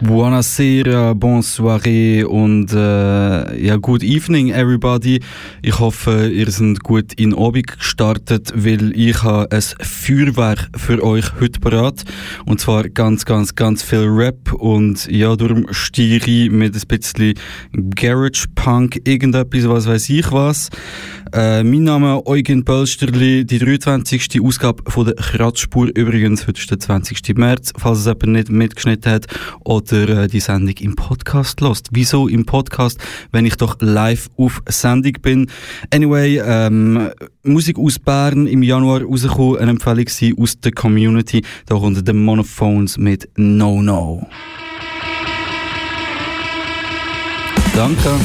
Buonasera, bonsoiré und äh, ja, good evening everybody. Ich hoffe, ihr seid gut in Abend gestartet, weil ich habe ein Feuerwerk für euch heute parat. Und zwar ganz, ganz, ganz viel Rap und ja, darum stiere ich mit ein bisschen Garage Punk, irgendetwas, was weiß ich was. Äh, mein Name ist Eugen Pölsterli, die 23. Ausgabe von der Kratzspur. Übrigens, heute ist der 20. März, falls es jemand nicht mitgeschnitten hat oder äh, die Sendung im Podcast lost. Wieso im Podcast, wenn ich doch live auf Sendung bin? Anyway, ähm, Musik aus Bern im Januar rausgekommen, eine Empfehlung aus der Community. Da kommt der Monophones mit No No. Danke.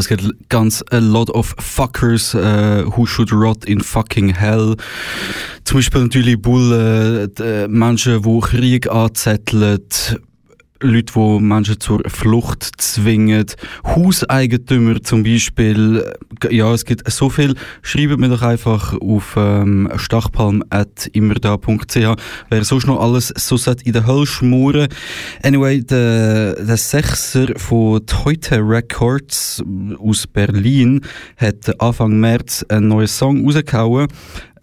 Es gibt ganz a lot of fuckers uh, who should rot in fucking hell. Zum Beispiel natürlich Bullen, äh, Menschen, die Krieg anzetteln, Leute, die Menschen zur Flucht zwingen, Hauseigentümer zum Beispiel. Ja, es gibt so viel. Schreibt mir doch einfach auf ähm, stachpalm.immerda.ch, wer sonst noch alles so in der Hölle schmoren. Anyway, der, der Sechser von Teute Records aus Berlin hat Anfang März einen neuen Song rausgehauen.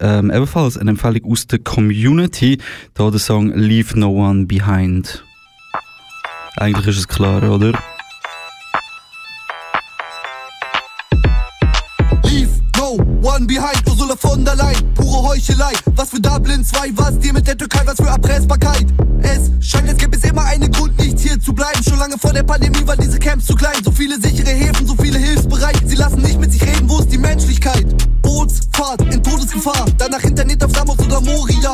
Ähm, ebenfalls eine Empfehlung aus der Community. Da der Song Leave No One Behind. Eigentlich ist es klar, oder? Leave no one behind, Ursula von der Leyen, pure Heuchelei. Was für Dublin 2, was dir mit der Türkei, was für Erpressbarkeit. Es scheint, als gäbe es immer einen Grund, nicht hier zu bleiben. Schon lange vor der Pandemie waren diese Camps zu klein. So viele sichere Häfen, so viele hilfsbereit. Sie lassen nicht mit sich reden, wo ist die Menschlichkeit? Bootsfahrt in Todesgefahr, danach Internet auf Samos oder Moria.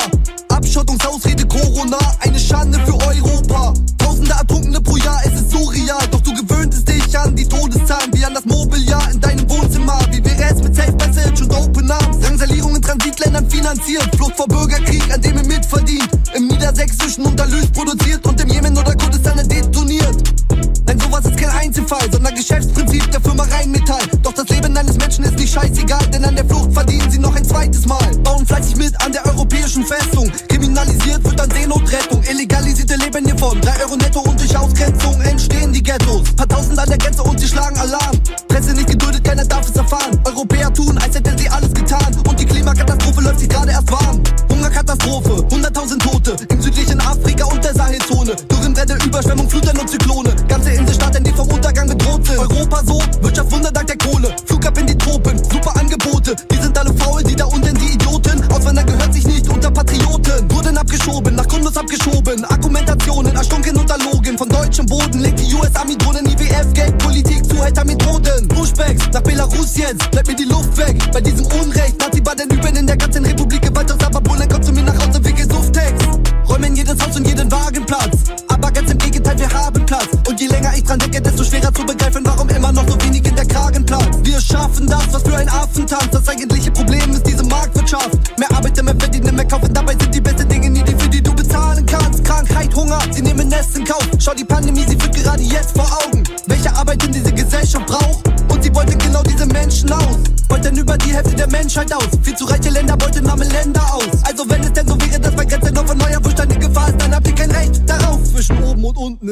Abschottungsausrede Corona, eine Schande für Europa. Tausende Ertrunkene pro Jahr, es ist surreal. Doch du gewöhntest dich an die Todeszahlen, wie an das Mobiliar in deinem Wohnzimmer. Wie wäre es mit Safe College und Open Arms. Drangsalierung in Transitländern finanziert. Flucht vor Bürgerkrieg, an dem ihr mitverdient. Im Niedersächsischen unter Lüth produziert und im Jemen oder Kurdistan detoniert. Nein, sowas ist kein Einzelfall, sondern Geschäftsprinzip der Firma Rheinmetall. Doch das Leben eines Menschen ist nicht scheißegal, denn an der Flucht verdienen sie noch ein zweites Mal. Bauen fleißig mit an der europäischen Festung. Kriminalisiert wird dann Seenotrettung. Illegalisierte leben hiervon. 3 Euro netto und durch Ausgrenzung entstehen die Ghettos. Paar tausend an der Grenze und sie schlagen Alarm. Presse nicht geduldet, keiner darf es erfahren. Europäer tun als als hätte sie alles getan. Und die Klimakatastrophe läuft sich gerade erst warm. Hungerkatastrophe, 100.000 Tote im südlichen Afrika und der Sahelzone. Dürrenwände, Überschwemmung, Fluten und Zyklone. Ganze Inselstaaten, die vom Untergang bedroht sind. Europa so, Wirtschaft, Wunder dank der Kohle. Flug ab in die Tropen. Jetzt, bleibt mir die Luft weg. Bei diesem Unrecht, Nazi-Baden üben in der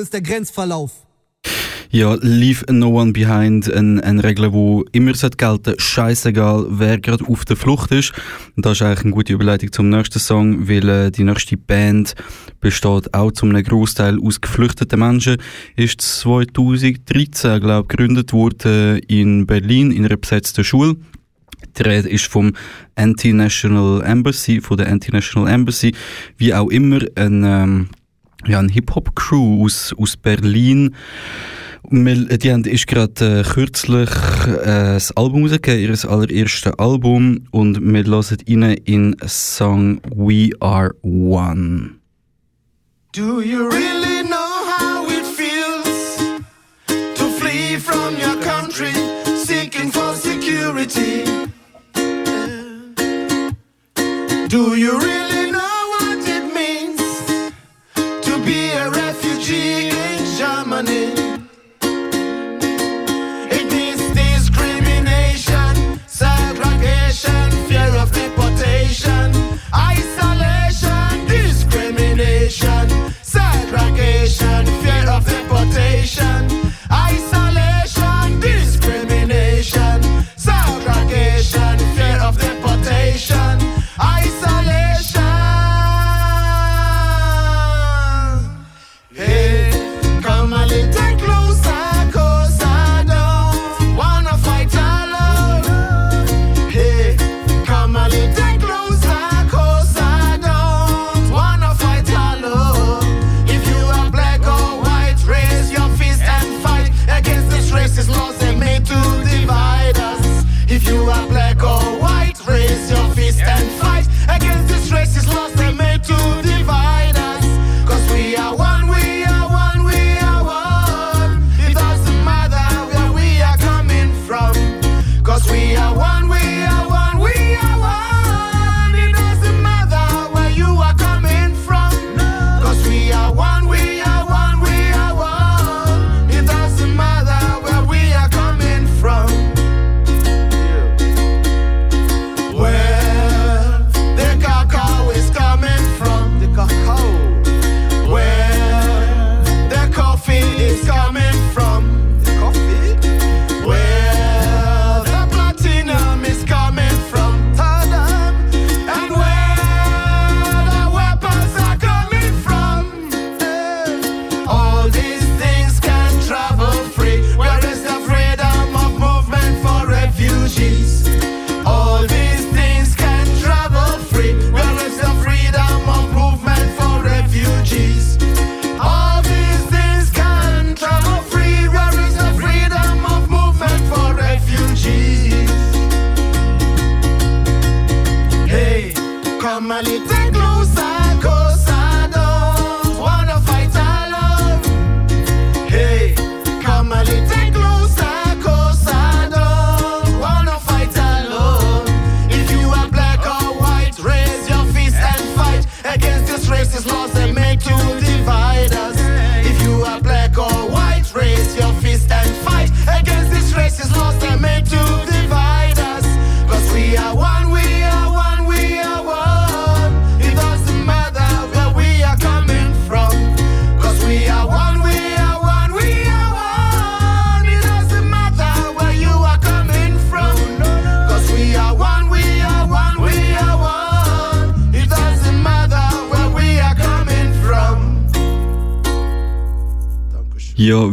ist der Grenzverlauf. Ja, Leave No One Behind, eine ein Regel, wo immer sollte gelten scheißegal, wer gerade auf der Flucht ist. Das ist eigentlich eine gute Überleitung zum nächsten Song, weil äh, die nächste Band besteht auch zum einem Großteil aus geflüchteten Menschen. Ist 2013, glaube ich, gegründet worden in Berlin in einer besetzten Schule. Die Rede ist vom Anti-National Embassy, von der Anti-National Embassy, wie auch immer ein, ähm, ja, ein Hip-Hop-Crew aus, aus Berlin. Die haben ist gerade äh, kürzlich äh, das Album rausgegeben, ihr allererstes Album, und wir hören rein in Song We Are One. Do you really know how it feels to flee from your country, seeking for security? Do you really be a refugee in Germany?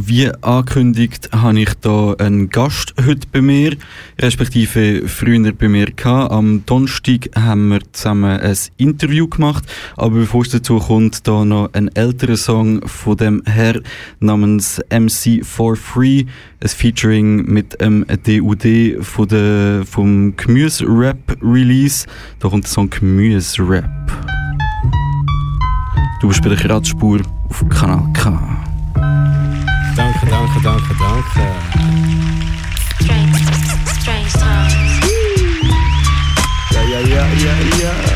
Wie angekündigt, habe ich da einen Gast heute bei mir, respektive früher bei mir gehabt. Am Donnerstag haben wir zusammen ein Interview gemacht, aber bevor es dazu kommt, da noch ein älterer Song von dem Herr namens MC for Free, ein Featuring mit einem DUD von der, vom Gemüse Rap Release. Da kommt der Song Gemüse Rap. Du bist bei der Kratzspur auf Kanal K. Danke, danke, danke, danke. Strange, strange times. Ja, ja, ja, ja, ja.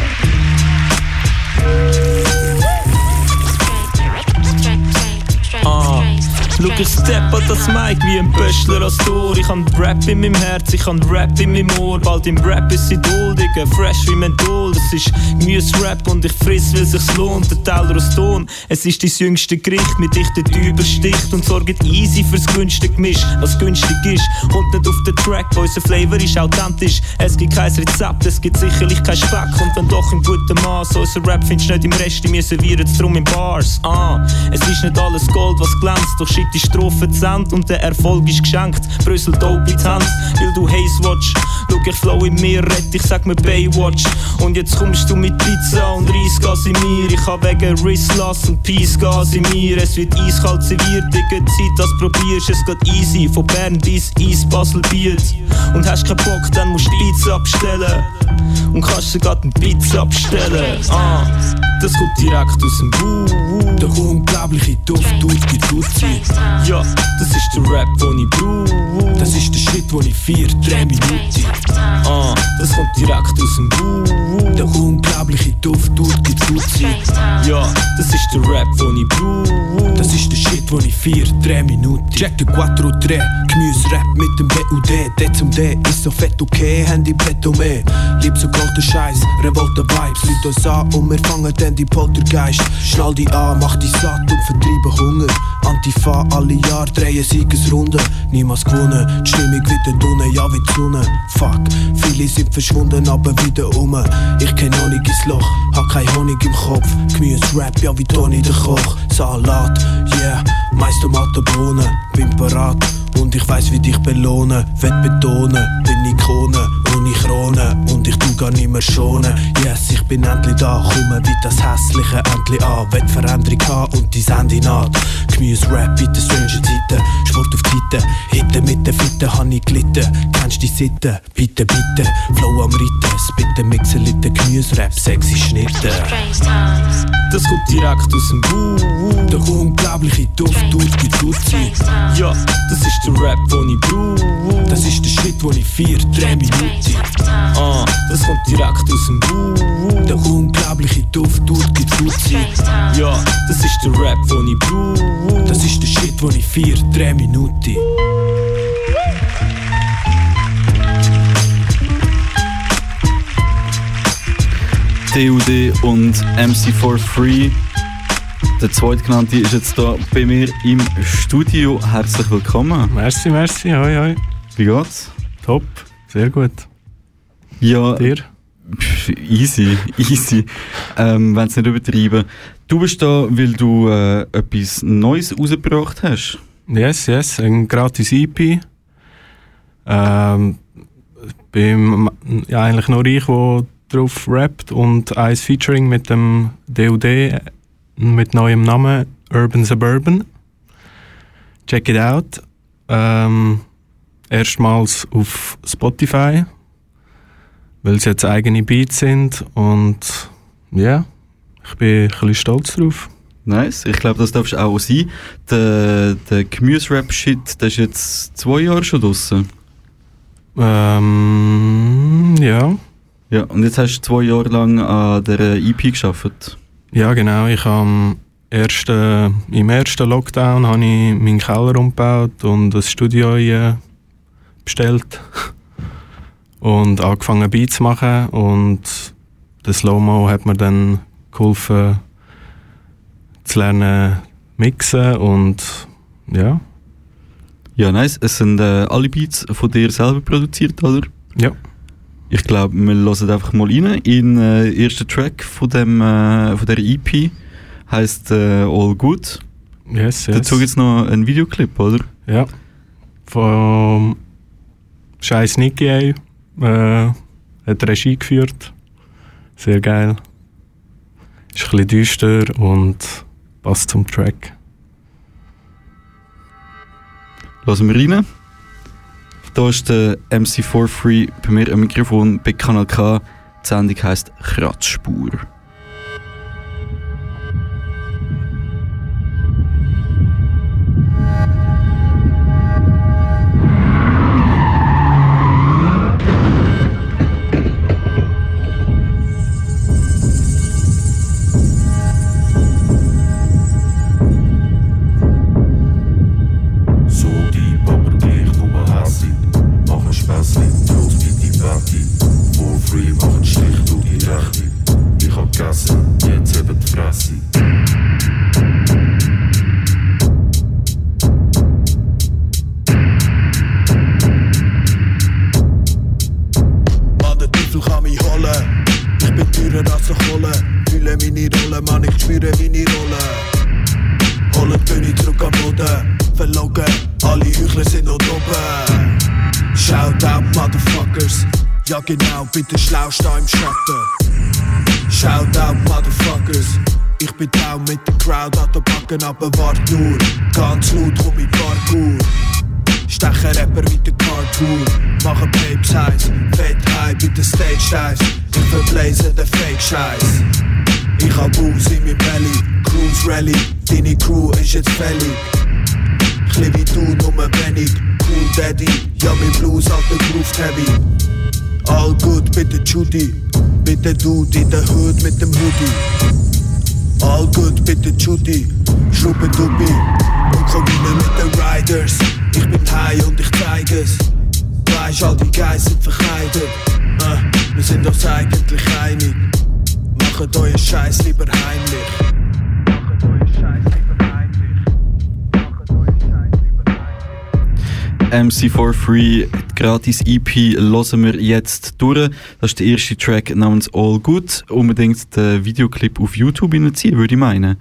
Ich step an das Mic wie ein Pöstler als Tor. Ich han Rap in meinem Herz, ich han Rap in meinem Ohr. Bald im Rap ist sie duldige, fresh wie Menthol. Das ist Gemüse-Rap und ich friss, weil sich's lohnt. Der Teller aus Ton, es ist dein jüngste Gericht mit dichten übersticht und sorgt easy fürs günstige Gemisch, was günstig ist. Und nicht auf den Track, wo unser Flavor ist authentisch. Es gibt kein Rezept, es gibt sicherlich kein Speck. Und wenn doch im guten Maß, unser Rap findest nicht im Rest, wir servieren drum in Bars. Ah, es ist nicht alles Gold, was glänzt, doch shit die Strophe zent und der Erfolg ist geschenkt. Brüssel dope in die Hand, weil du Haze watch. Schau, ich flow in mir, rett, ich sag mir Baywatch. Und jetzt kommst du mit Pizza und Reisgas in mir. Ich hab wegen Wristlass und Peace Gas in mir. Es wird eiskalt serviert, Digga, Zeit, das probierst. Es geht easy, von Bern bis Eis, Basel, Biet. Und hast keinen Bock, dann musst du Pizza abstellen. Und kannst sogar den Pizza abstellen. Ah, das kommt direkt aus dem Wu. Der unglaubliche Duft tut die Tutsi. Ja, das ist der Rap, den ich brauche. Das ist der Shit, wo ich vier, drei Minuten. Ah, das kommt direkt aus dem Wu. Der unglaubliche Duft tut die Tutsi. Ja, das ist der Rap, den ich brauche. Das ist der Shit, wo ich vier, drei Minuten. Check den Quattro 3, Gemüse-Rap mit dem BUD. D zum D ist so fett okay, Handy Petto mehr. Lieb so den Scheiß, Revolte Vibes. Leute uns an und wir fangen dann die Poltergeist. Schnall die an, mach die satt und vertreibe Hunger. Antifa, alle Jahr drehen Siegesrunden. Niemals gewonnen, die Stimmung wieder dunne, ja wie die Sonne. Fuck, viele sind verschwunden, aber wieder um. Ich kenn Honig ins Loch, hab kein Honig im Kopf. Gemüse-Rap, ja wie Toni der Koch. Salat, yeah, Mais, Tomaten, Bohnen. Bin parat und ich weiß, wie dich belohnen. Wett betonen, gar nicht mehr schonen. Yes, ich bin endlich da, komme wie das hässliche endlich an. Wett Veränderung haben und die Ende naht. Gemüse-Rap in den Zeiten. Sport auf die Seite, Hitten mit den Fitten hab ich gelitten. Kennst die Sitte? Bitte, bitte. Flow am Ritten, Spitten, Mixelite, Gemüse-Rap, sexy Schnitte. Strange times. Das kommt direkt aus dem Wu. Der unglaubliche Duft tut die Tutsi. Ja, das ist der Rap, den ich brauche. Das ist der Shit, wo ich vier, drei Minuten. Ah, das kommt direkt aus dem Wu. Der unglaubliche Duft tut die Tutsi. Ja, das ist der Rap, den ich brauche. Das ist der Shit, wo ich vier, drei Minuten. DUD und MC4 Free. Der zweitgenannte ist jetzt hier bei mir im Studio. Herzlich willkommen. Merci, merci, hoi, hoi. Wie geht's? Top, sehr gut. Ja, Dir? easy, easy. Ähm, Wenn es nicht übertreiben. Du bist da, weil du äh, etwas Neues rausgebracht hast. Yes, yes, ein gratis EP. Ähm, bin ja, eigentlich nur ich, der drauf rappt und ein Featuring mit dem DUD mit neuem Namen Urban Suburban. Check it out. Ähm, erstmals auf Spotify, weil es jetzt eigene Beats sind und ja, ich bin ein bisschen stolz drauf. Nice. Ich glaube, das darfst du auch sein. Der, der Gemüse-Rap-Shit, der ist jetzt zwei Jahre schon draussen. Ähm, ja. Ja, und jetzt hast du zwei Jahre lang an der EP geschafft. Ja, genau. Ich habe am ersten, im ersten Lockdown habe ich meinen Keller umgebaut und ein Studio bestellt und angefangen Beats zu machen und der Slow-Mo hat mir dann geholfen zu lernen mixen und ja, Ja, nice. Es sind äh, alle Beats von dir selber produziert, oder? ja. Ich glaube, wir hören einfach mal rein in äh, den ersten Track von, dem, äh, von der EP. Heißt äh, All Good. Yes, yes. Dazu gibt es noch einen Videoclip, oder? Ja. Vom Scheiß Nicky äh, hat Regie geführt. Sehr geil. Ist ein düster und passt zum Track. Lassen wir rein. Da ist der MC4 Free bei mir am Mikrofon bei Kanal K. Die Sendung heisst Kratzspur. Motherfuckers. Ja genau, bitte schlauste im Schatten. Shout out, Motherfuckers. Ich bin down mit der Crowd an der Backen, aber wart nur. Ganz laut komm ich Parkour. Stechen Rapper wie der Cartoon Machen Babes heiß, fett high bei der Stage Dives Ich verblaze den Fake-Scheiß Ich hab Booze in meinem Belly Cruise Rally, deine Crew ist jetzt fällig Chli wie du, nur wenig Cool Daddy, ja mein Blues alter Groove Heavy All good, bitte Judy Bitte Dude in der Hood mit dem Hoodie All good, bitte Judy, Schruppe Duppi Und komm rein mit den Riders Ich bin high und ich zeig es. Weisst, all die Guys sind verkleidet. Äh, Wir sind uns eigentlich einig. Macht euren Scheiß lieber heimlich MC4 Free, gratis EP, hören wir jetzt durch. Das ist der erste Track namens All Good. Unbedingt den Videoclip auf YouTube reinziehen, würde ich meinen.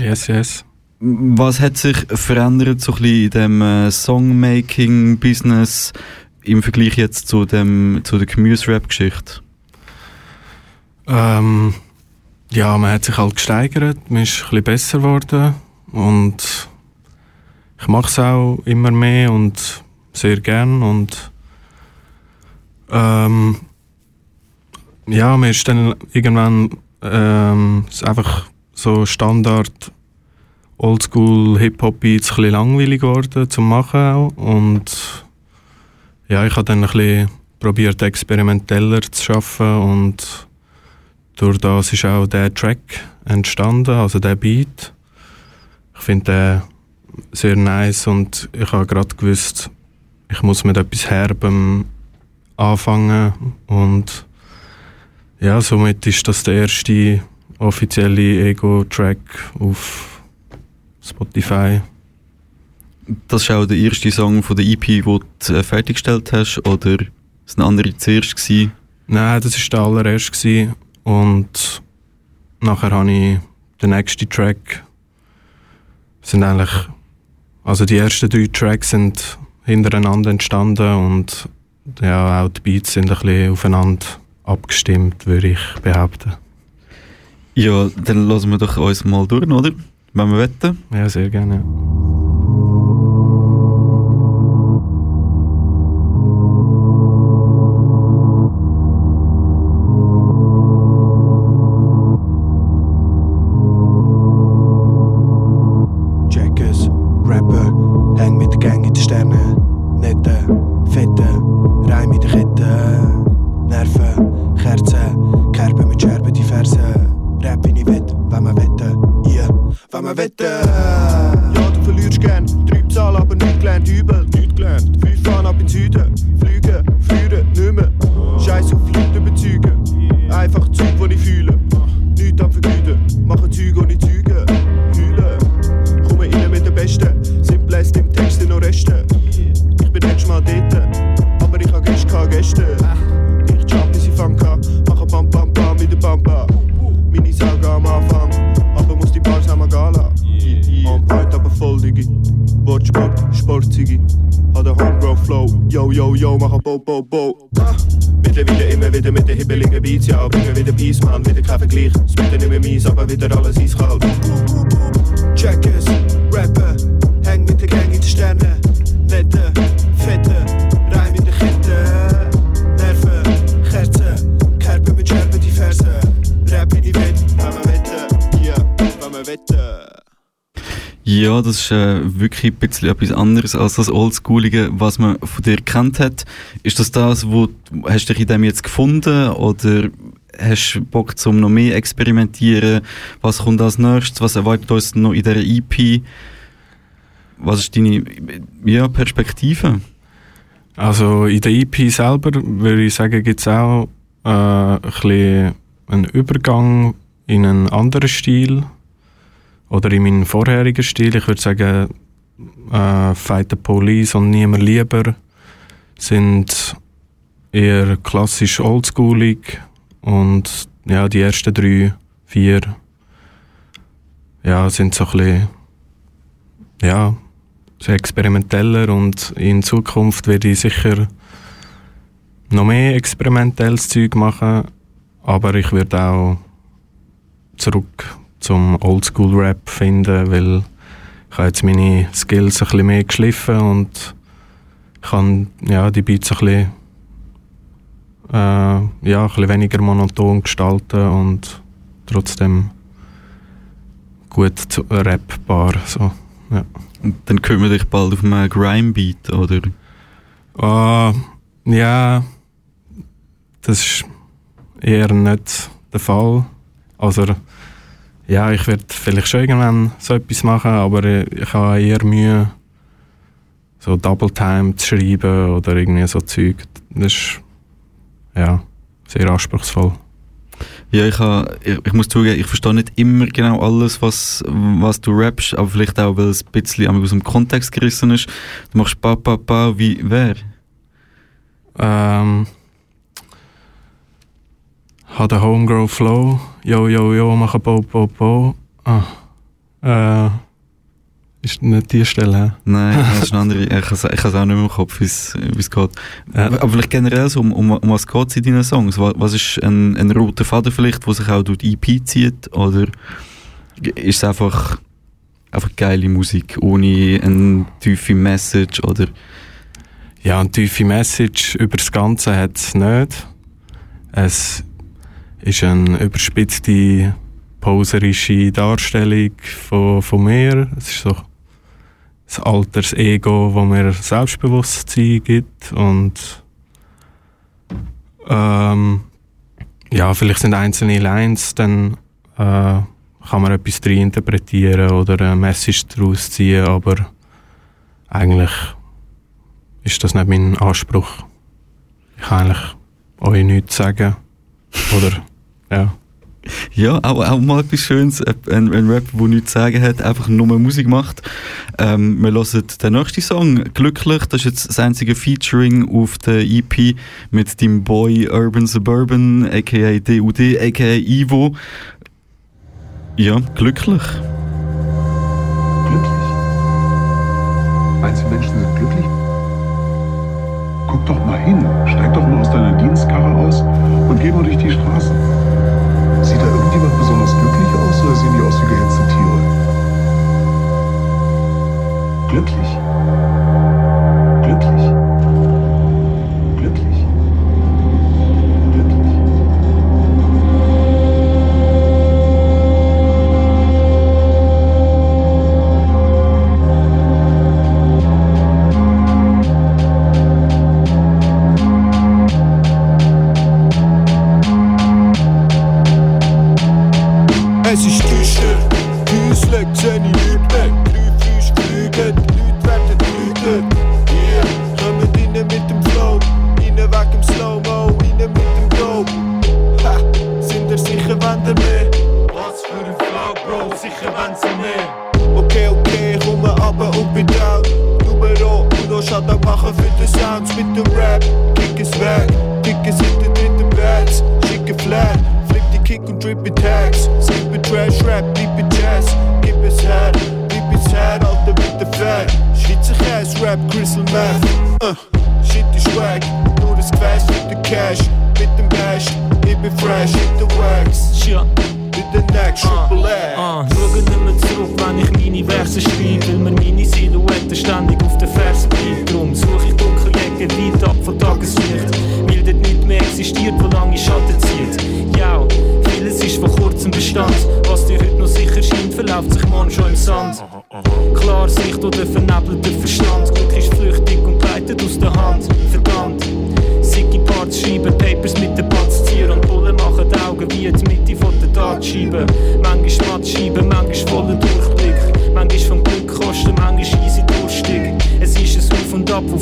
Yes, yes. Was hat sich verändert so ein bisschen in dem äh, Songmaking-Business im Vergleich jetzt zu, dem, zu der Gemüse-Rap-Geschichte? Ähm, ja, man hat sich halt gesteigert, man ist ein bisschen besser geworden und ich mache es auch immer mehr und sehr gern und ähm, ja, mir ist dann irgendwann ähm, es ist einfach so Standard Oldschool Hip-Hop Beats ein bisschen langweilig geworden zum machen auch und ja, ich habe dann ein bisschen probiert experimenteller zu schaffen und durch das ist auch der Track entstanden, also der Beat. Ich finde sehr nice und ich habe gerade gewusst, ich muss mit etwas Herbem anfangen und ja, somit ist das der erste offizielle Ego-Track auf Spotify. Das ist auch der erste Song von der EP, den du äh, fertiggestellt hast, oder ist ein anderer zuerst gewesen? Nein, das war der allererste gewesen. und nachher habe ich den nächsten Track. Sind eigentlich, also die ersten drei Tracks sind hintereinander entstanden und ja, auch die Beats sind ein bisschen aufeinander abgestimmt, würde ich behaupten. Ja, dann lassen wir doch uns mal durch, oder? Wenn wir wetten. Ja, sehr gerne. Bo. Mittlerweile immer wieder mit den hibbeligen Beats, ja, bringen wieder Peace, man, wieder kein Vergleich. Es wird nicht mehr mies, aber wieder alles eiskalt. Checkers, Rapper, häng mit der Gang in Sternen. Nette, fette, Ja, das ist äh, wirklich ein bisschen etwas anderes als das Oldschoolige, was man von dir kennt hat. Ist das das, wo hast du dich in dem jetzt gefunden oder hast du Bock zum noch mehr experimentieren? Was kommt als nächstes? Was erwartet uns noch in dieser EP? Was ist deine ja, Perspektive? Also in der EP selber würde ich sagen, gibt es auch äh, ein einen Übergang in einen anderen Stil oder in meinen vorherigen Stil. Ich würde sagen, äh, Fight the Police und Niemand lieber sind eher klassisch oldschoolig und ja, die ersten drei, vier ja, sind so ein bisschen ja, so experimenteller und in Zukunft werde ich sicher noch mehr experimentelles Zeug machen, aber ich werde auch zurück zum Oldschool-Rap finden, weil ich habe jetzt meine Skills ein bisschen mehr geschliffen und kann ja, die Beats ein bisschen, äh, ja, ein bisschen weniger monoton gestalten und trotzdem gut zu- rappbar. So, ja. Und dann kümmere dich bald auf einen Grime-Beat, oder? Ah, ja, das ist eher nicht der Fall. Also, ja, ich werde vielleicht schon irgendwann so etwas machen, aber ich habe eher Mühe, so Double Time zu schreiben oder irgendwie so Zeug. Das ist, ja, sehr anspruchsvoll. Ja, ich, ha, ich, ich muss zugeben, ich verstehe nicht immer genau alles, was, was du rappst, aber vielleicht auch, weil es ein bisschen aus dem Kontext gerissen ist. Du machst pa, pa, pa, wie wer? Ähm, hat den Homegrown Flow. Yo, yo, yo, mach ein Bo, Bo, Bo. Ah. Äh, ist nicht die Stelle, hä? Nein, das ist eine andere. Ich habe es auch nicht mehr im Kopf, wie es wie es geht. Ja. Aber vielleicht generell so, um, um, um was geht es in deinen Songs? Was, was ist ein, ein roter Faden vielleicht, der sich auch durch die EP zieht? Oder ist es einfach, einfach geile Musik, ohne eine tiefe Message? Oder Ja, eine tiefe Message über das Ganze hat es nicht. Es ist eine überspitzte, poserische Darstellung von, von mir. Es ist so das alters Ego, das mir Selbstbewusstsein gibt und ähm, ja, vielleicht sind einzelne Lines, dann äh, kann man etwas drin interpretieren oder eine Message daraus ziehen, aber eigentlich ist das nicht mein Anspruch. Ich kann eigentlich euch nichts sagen. Oder, ja. Ja, auch, auch mal etwas Schönes. Ein, ein Rapper, der nichts zu sagen hat, einfach nur Musik macht. Ähm, wir hören den nächsten Song, Glücklich. Das ist jetzt das einzige Featuring auf der EP mit dem Boy Urban Suburban, aka DUD, aka Ivo. Ja, glücklich. Glücklich? Meinst du, Menschen sind glücklich? Guck doch mal hin, steig doch mal aus deiner Dienstkarre aus und geh mal durch die Straßen. Sieht da irgendjemand besonders glücklich aus oder sehen die aus wie gehetzte Tiere? Glücklich.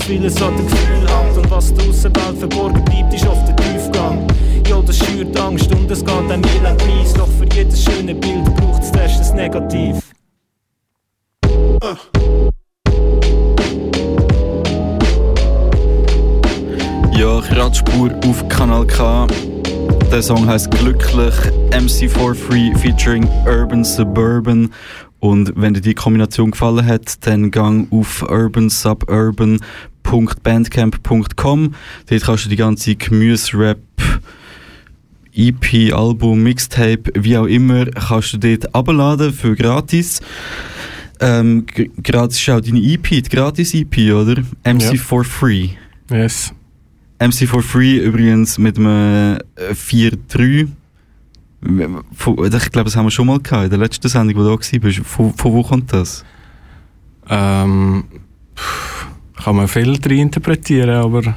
Vieles an dem Gefühl hängt. Und was der Aussenwelt verborgen bleibt, ist oft der Tiefgang. Ja, das schürt Angst und es geht einem elend mies. Doch für jedes schöne Bild braucht es das Negativ. Ja, Kratzspur auf Kanal K. Der Song heißt Glücklich, MC4 Free featuring Urban Suburban. Und wenn dir die Kombination gefallen hat, dann gang auf urbansuburban.bandcamp.com. Dort kannst du die ganze Gemüse-Rap, EP, Album, Mixtape, wie auch immer, kannst du dort abladen für gratis. Ähm, gratis ist auch deine EP, die Gratis-EP, oder? MC4 Free. Yes. MC for Free übrigens mit einem äh, 4-3. Ich glaube, das haben wir schon mal gehabt, in der letzten Sendung, wo du da warst. Von, von wo kommt das? Ähm, kann man viel drin interpretieren, aber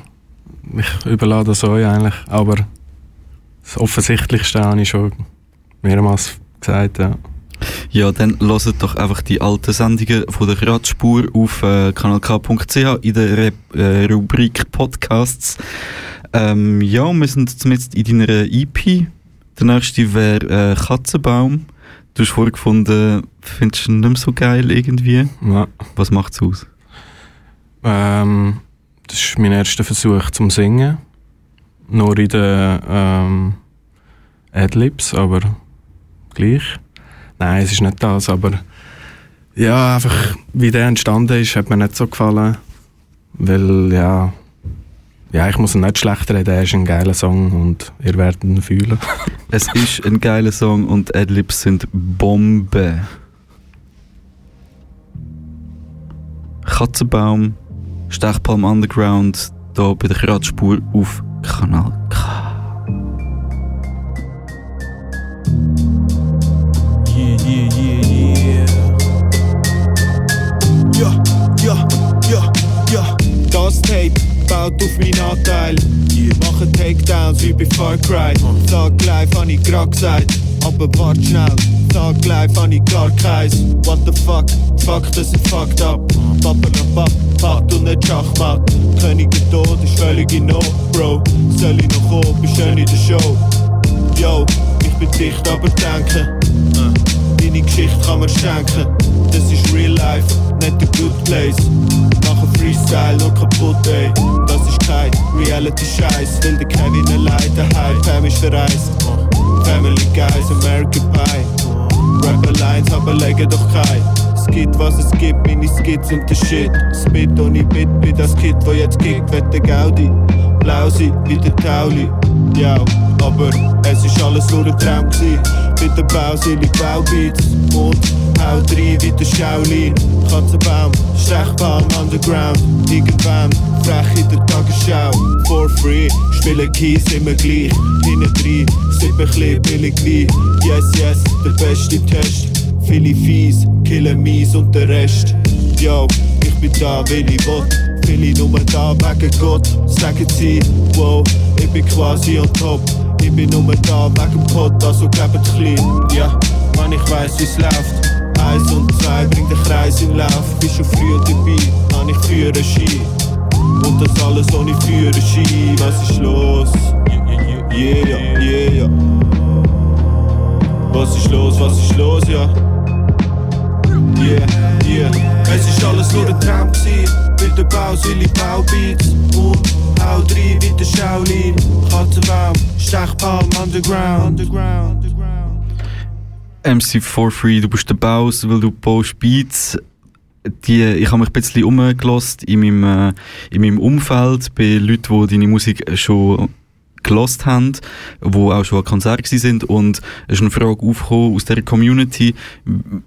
ich überlade das euch eigentlich. Aber das Offensichtlichste habe ich schon mehrmals gesagt. Ja. Ja, dann hört doch einfach die alten Sendungen von der Radspur auf äh, kanalk.ch in der Re äh, Rubrik Podcasts. Ähm, ja, wir sind jetzt in deiner EP. Der nächste wäre äh, Katzenbaum. Du hast vorher gefunden, findest du ihn nicht mehr so geil irgendwie? Ja. Was macht's aus? Ähm, das ist mein erster Versuch zum Singen. Nur in den ähm, Adlibs, aber gleich. Nein, es ist nicht das, aber ja, einfach wie der entstanden ist, hat mir nicht so gefallen. Weil, ja, ja, ich muss ihn nicht schlecht reden, er ist ein geiler Song und ihr werdet ihn fühlen. Es ist ein geiler Song und Adlibs sind Bombe. Katzenbaum, Stechpalm Underground, hier bei der Kratzspur auf Kanal baut auf meinen Anteil. Machen Takedowns wie bei Far Cry. Sag live, hab ich grad gesagt. Aber wart schnell, sag live, hab ich gar keins. What the fuck, fuck, das ist fucked up. Papa nach Papp, Pakt und nicht Schachmatt. König der Tod ist völlig in Not, Bro. Soll ich noch kommen, bin schön in der Show. Yo, ich bin dicht, aber denken. Deine Geschichte kann man schenken. Das ist real life, nicht the good place. Machen Freestyle und kaputt, ey. Kein Reality-Scheiß. Will der Kevin allein daheim, Pam ist verreist. Family Guys, American Pie. Rap Alliance, aber lege doch kein. Es gibt, was es gibt, meine Skits und der Shit. Spit ohne Bit, wie das Kid, wo jetzt kickt, wird der Gaudi. Blau sein wie der Tauli. Ja, aber es ist alles nur ein Traum gsi. Mit der Bausili Baubeats und hau rein wie der Shaolin. Katzenbaum, Stechbaum underground. Irgendwann frech in der Tagesschau. For free, spielen Keys immer gleich. Hinten drin, sippen chli billig Wein. Yes, yes, der beste Test. Viele fies, killen mies und der Rest. Yo, ich bin da, weil ich will. Viele nur da wegen Gott. Sagen sie, wow, ich bin quasi on top. Ich bin nur da wegen Pot, also gebt klein. Ja, man, ich weiss, wie's läuft. Eins und zwei bringt den Kreis in Lauf. Bin schon früh dabei, man, ich führe Ski. Und das alles ohne Führerschein. Was ist los? Yeah, yeah, yeah. Was ist los, was ist los, ja? Yeah, yeah. Es ist alles nur ein Traum gewesen. Mit der Bausili Baubeats. Und hau rein wie der Shaolin. Katzenbaum, Stechpalm underground. underground. MC for Free, du bist der Baus, weil du baust Beats. die, ich habe mich ein bisschen umgelost in meinem, äh, in meinem Umfeld, bei Leuten, die deine Musik schon gelost haben, wo auch schon an Konzert sind und es ist eine Frage aufgekommen aus der Community,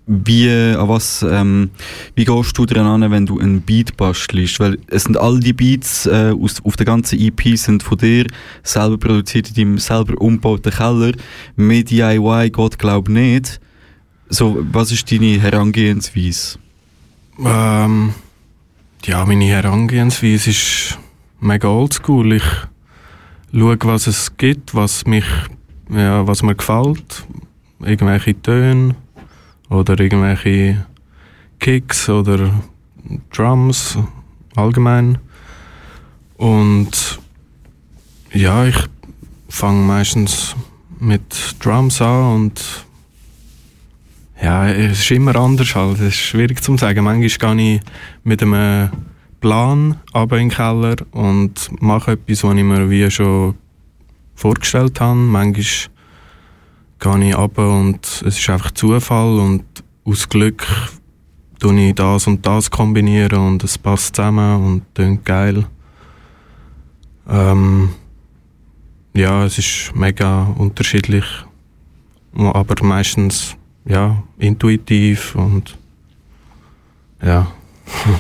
wie, an was, ähm, wie gehst du daran an, wenn du einen Beat bastelst? Weil es sind all die Beats äh, aus, auf der ganzen EP sind von dir selber produziert in deinem selber umgebauten Keller. Mit DIY geht glaub nicht. So, was ist deine Herangehensweise? Ähm, ja, meine Herangehensweise ist mega oldschool. Ich schaue, was es gibt, was mich, ja, was mir gefällt. Irgendwelche Töne oder irgendwelche Kicks oder Drums allgemein. Und ja, ich fange meistens mit Drums an und ja, es ist immer anders halt. Es ist schwierig zu sagen. Manchmal gehe ich mit einem Plan runter in den Keller und mache etwas, was ich mir wie schon vorgestellt habe. Manchmal gehe ich runter und es ist einfach Zufall und aus Glück tue ich das und das kombinieren und es passt zusammen und klingt geil. Ähm, ja, es ist mega unterschiedlich, aber meistens ja, intuitiv und ja.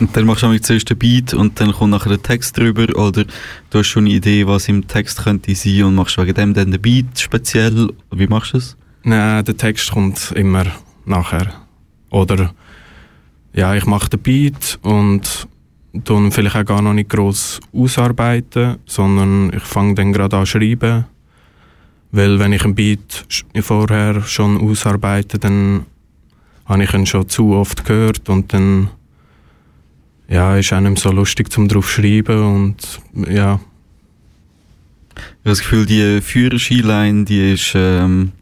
Und dann machst du zuerst den Beat und dann kommt nachher der Text drüber oder du hast schon eine Idee, was im Text könnte sein und machst wegen dem dann den Beat speziell. Wie machst du das? Nein, der Text kommt immer nachher. Oder ja, ich mache den Beat und dann vielleicht auch gar noch nicht groß ausarbeiten, sondern ich fange dann gerade an schreiben. Weil wenn ich einen Beat vorher schon ausarbeite, dann habe ich ihn schon zu oft gehört und dann ja, ist mehr so lustig zum drauf schreiben und ja, Ich habe das Gefühl, die Führerskiline, die ist, ähm,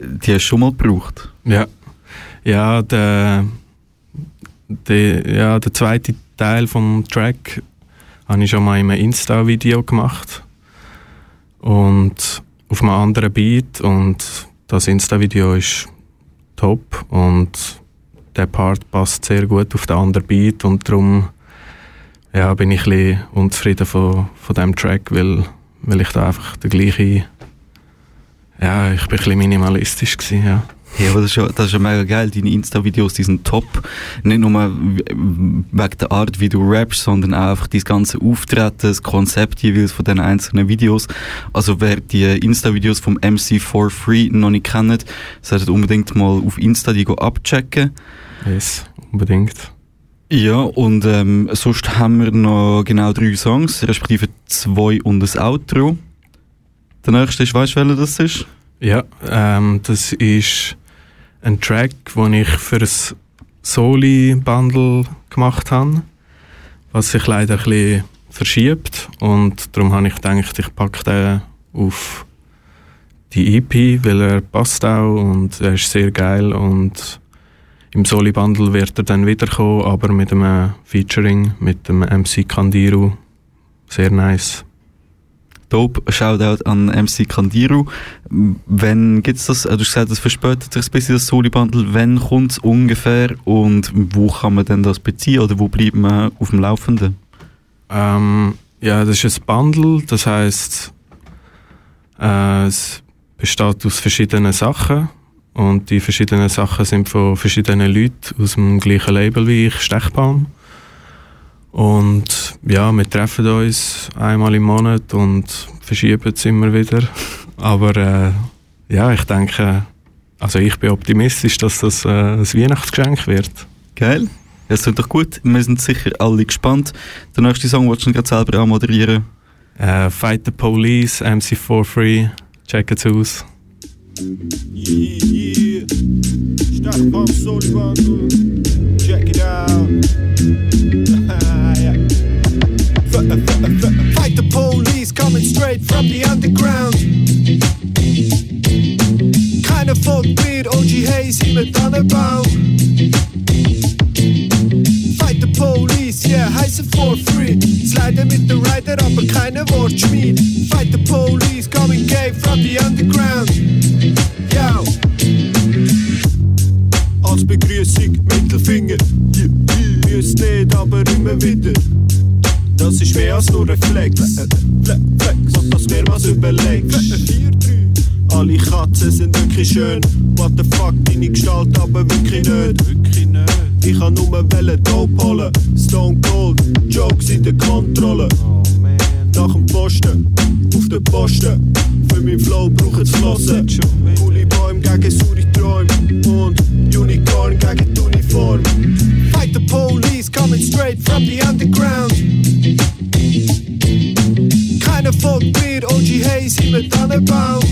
die hast du schon mal gebraucht. Ja, ja, der, der, ja, der zweite Teil vom Track habe ich schon mal in einem Insta-Video gemacht und auf einem anderen Beat und das Insta-Video ist top und der Part passt sehr gut auf den anderen Beat und darum ja, bin ich ein unzufrieden von, von dem Track, weil, weil ich da einfach der gleiche ja, ich bin ein minimalistisch gewesen, ja. Ja, aber das ist ja, das ist ja mega geil. Deine Insta-Videos, die sind top. Nicht nur wegen der Art, wie du rappst, sondern auch einfach dein ganze Auftreten, das Konzept jeweils von den einzelnen Videos. Also wer die Insta-Videos vom MC for Free noch nicht kennt, solltet unbedingt mal auf Insta die abchecken. Yes, unbedingt. Ja, und ähm, sonst haben wir noch genau drei Songs, respektive zwei und ein Outro. Der nächste ist, weißt du, welcher das ist? Ja, ähm, das ist ein Track, den ich für ein Soli-Bundle gemacht habe, was sich leider ein bisschen verschiebt und darum habe ich gedacht, ich packe den auf die EP, weil er passt auch und er ist sehr geil und im Soli-Bundle wird er dann wiederkommen, aber mit einem Featuring mit dem MC Kandiru. Sehr nice. Dope, Shoutout an MC Kandiru. Wenn gibt's das, äh, du hast gesagt, das verspätet sich ein bisschen das Soli-Bundle. Wenn kommt's ungefähr und wo kann man denn das beziehen oder wo bleibt man auf dem Laufenden? Ähm, ja, das ist ein Bundle, das heißt, äh, es besteht aus verschiedenen Sachen und die verschiedenen Sachen sind von verschiedenen Leuten aus dem gleichen Label wie ich, Stechbaum. Und ja, wir treffen uns einmal im Monat und verschieben es immer wieder. Aber äh, ja, ich denke, also ich bin optimistisch, dass das äh, ein Weihnachtsgeschenk wird. Geil. Das klingt doch gut. Wir sind sicher alle gespannt. Der nächste Song willst du gerade selber anmoderieren. Äh, Fight the Police, MC4 Free, check es aus. Yeah, yeah. Stack pump soda bundle. Check it out. Yeah. F- f- f- Fight the police coming straight from the underground. Keine Folk mit OG Hazy mit Thunderbaum. Fight the police, yeah, heiße for free. Slide mit der Rider, aber keine Wortschmied. Fight the police, coming gay from the underground. Yo. Als Begrüßung Mittelfinger. Yeah, yeah. wüsste nicht, aber immer wieder. Das ist mehr als nur ein Flex. Dass mir was überlegst. Alle Katzen sind wirklich schön. What the fuck, deine Gestalt aber wirklich nicht. Wirklich nicht. Ich kann nur Wellen Dope holen. Stone Cold, Jokes in der Kontrolle. Nach dem Posten, auf den Posten. Für mein Flow braucht's Flossen. Coole Bäume gegen saure Träume. Und Unicorn gegen die Uniform. Fight the police coming straight from the underground. Keiner folgt mir, OG Hayes im Tannenbaum.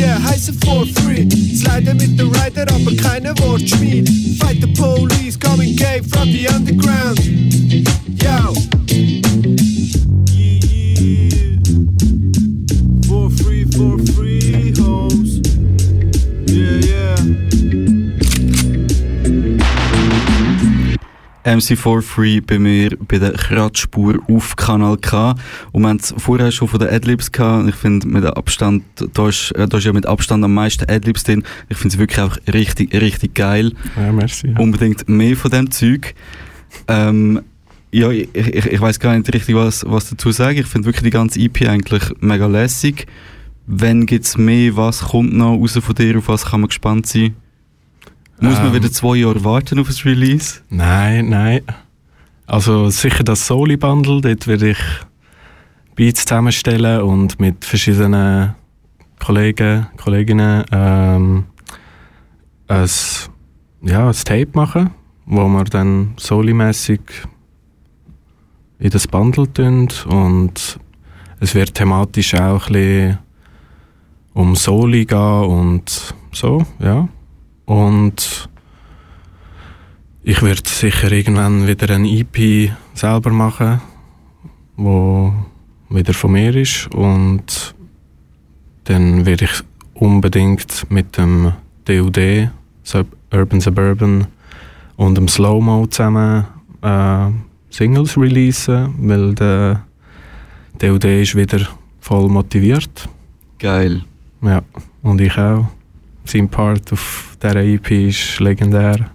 Yeah, heiße for free. Slide mit der Rider, aber keine Wortschmied. Fight the police, coming gay from the underground. Yo. MC4 Free bei mir bei der Kratzspur auf Kanal K. Und wir haben es vorher schon von den Adlibs gehabt. Ich finde, mit Abstand, da ist, äh, da ist ja mit Abstand am meisten Adlibs drin. Ich finde es wirklich auch richtig, richtig geil. Ja, merci. Ja. Unbedingt mehr von dem Zeug. Ähm, ja, ich, ich, ich weiß gar nicht richtig, was, was dazu sagen. Ich finde wirklich die ganze EP eigentlich mega lässig. Wenn gibt's mehr? Was kommt noch raus von dir? Auf was kann man gespannt sein? Muss man Ähm. wieder zwei Jahre warten auf das Release? Nein, nein. Also sicher das Soli-Bundle, dort werde ich Beats zusammenstellen und mit verschiedenen Kollegen, Kolleginnen ähm, ein, ja, ein Tape machen, wo wir dann Soli-mässig in das Bundle tun und es wird thematisch auch ein bisschen um Soli gehen und so, ja. Und ich werde sicher irgendwann wieder ein EP selber machen, wo wieder von mir ist und dann werde ich unbedingt mit dem DUD, Sub Urban Suburban und dem Slow-Mo zusammen äh, Singles releasen, weil der DUD ist wieder voll motiviert. Geil. Ja, und ich auch. Sein Part auf dieser EP ist legendär.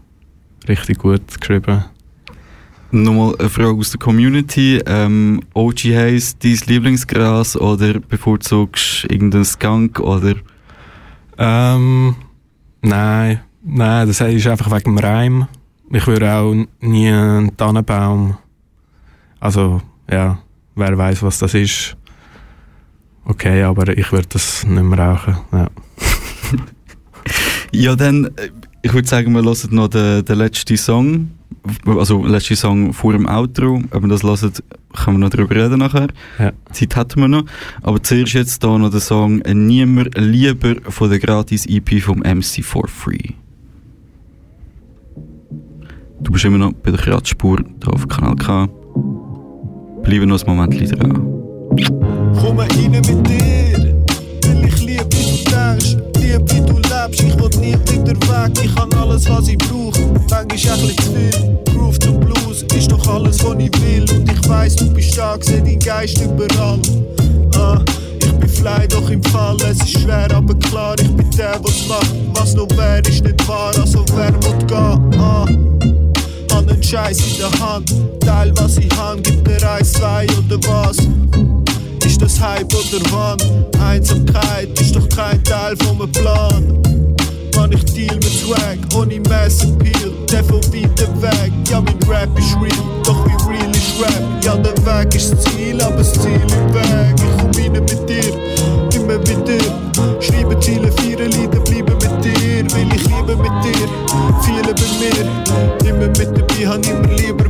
Richtig gut geschrieben. Nochmal eine Frage aus der Community. Ähm, OG Haze, dein Lieblingsgras oder bevorzugst du irgendeinen Skunk oder? Ähm, nein, nein, das ist einfach wegen dem Reim. Ich würde auch nie einen Tannenbaum. Also, ja, wer weiß, was das ist. Okay, aber ich würde das nicht mehr rauchen. Ja. Ja, dann, äh, ich würde sagen, wir hören noch den, den letzten Song. Also, den letzten Song vor dem Outro. Ob wir das hören, können wir noch drüber reden nachher. Ja. Zeit hatten wir noch. Aber zuerst jetzt hier noch der Song Niemand lieber von der Gratis-EP vom MC4 Free. Du bist immer noch bei der Kratzspur hier auf Kanal K. Bleibe noch ein Moment dran. Komm rein mit dir, weil ich lieb, wie du denkst, lieb, wie du lebst. Ich will nie wieder weg, ich hab alles, was ich brauch. Manchmal ein zu viel. Groove to Blues ist doch alles, was ich will. Und ich weiss, du bist stark, seh dein Geist überall. Ah, ich bin fly, doch im Fall, es ist schwer, aber klar, ich bin der, was macht. Was noch wär, ist nicht wahr, also wer will gehen? Ah. Hab nen Scheiß in der Hand, teil was ich han, gib oder wann? Einsamkeit ist doch kein Teil vom Plan. Mann, ich deal mit Swag, ohne Mass-Appeal, der von weiter weg. Ja, mein Rap ist real, doch wie real ist Rap? Ja, der Weg ist das Ziel, aber das Ziel im Weg. Ich komm rein mit dir, immer mit dir. Schreibe Ziele, vier Lieder, bleibe mit dir. Will ich liebe mit dir, viele bei mir. Immer mit dabei, han immer lieber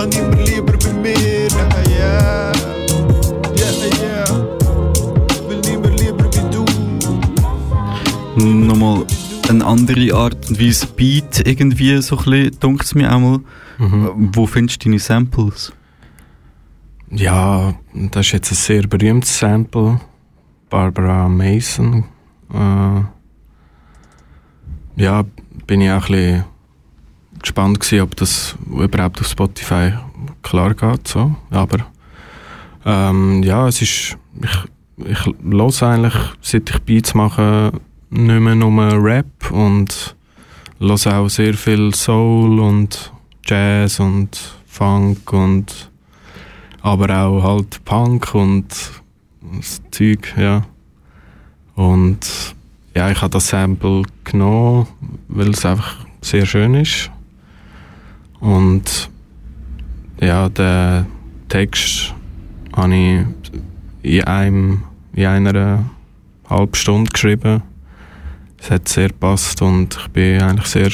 han immer lieber bei mir. Yeah, yeah, yeah, yeah. Will nimmer lieber wie du. Nochmal eine andere Art und Weise Beat irgendwie so ein bisschen, dunkt es mir einmal. Wo findest du deine Samples? Ja, das ist jetzt ein sehr berühmtes Sample. Barbara Mason. Äh, ja, bin ich auch ein bisschen gespannt gewesen, ob das überhaupt auf Spotify klar geht. So. Aber ähm, ja, es ist. Ich, ich eigentlich, seit ich Beats mache, nicht mehr nur Rap und höre auch sehr viel Soul und Jazz und Funk und aber auch halt Punk und das Zeug, ja. Und ja, ich habe das Sample genommen, weil es einfach sehr schön ist. Und ja, den Text habe ich in, einem, in einer halben Stunde geschrieben. Es hat sehr gepasst und ich bin eigentlich sehr,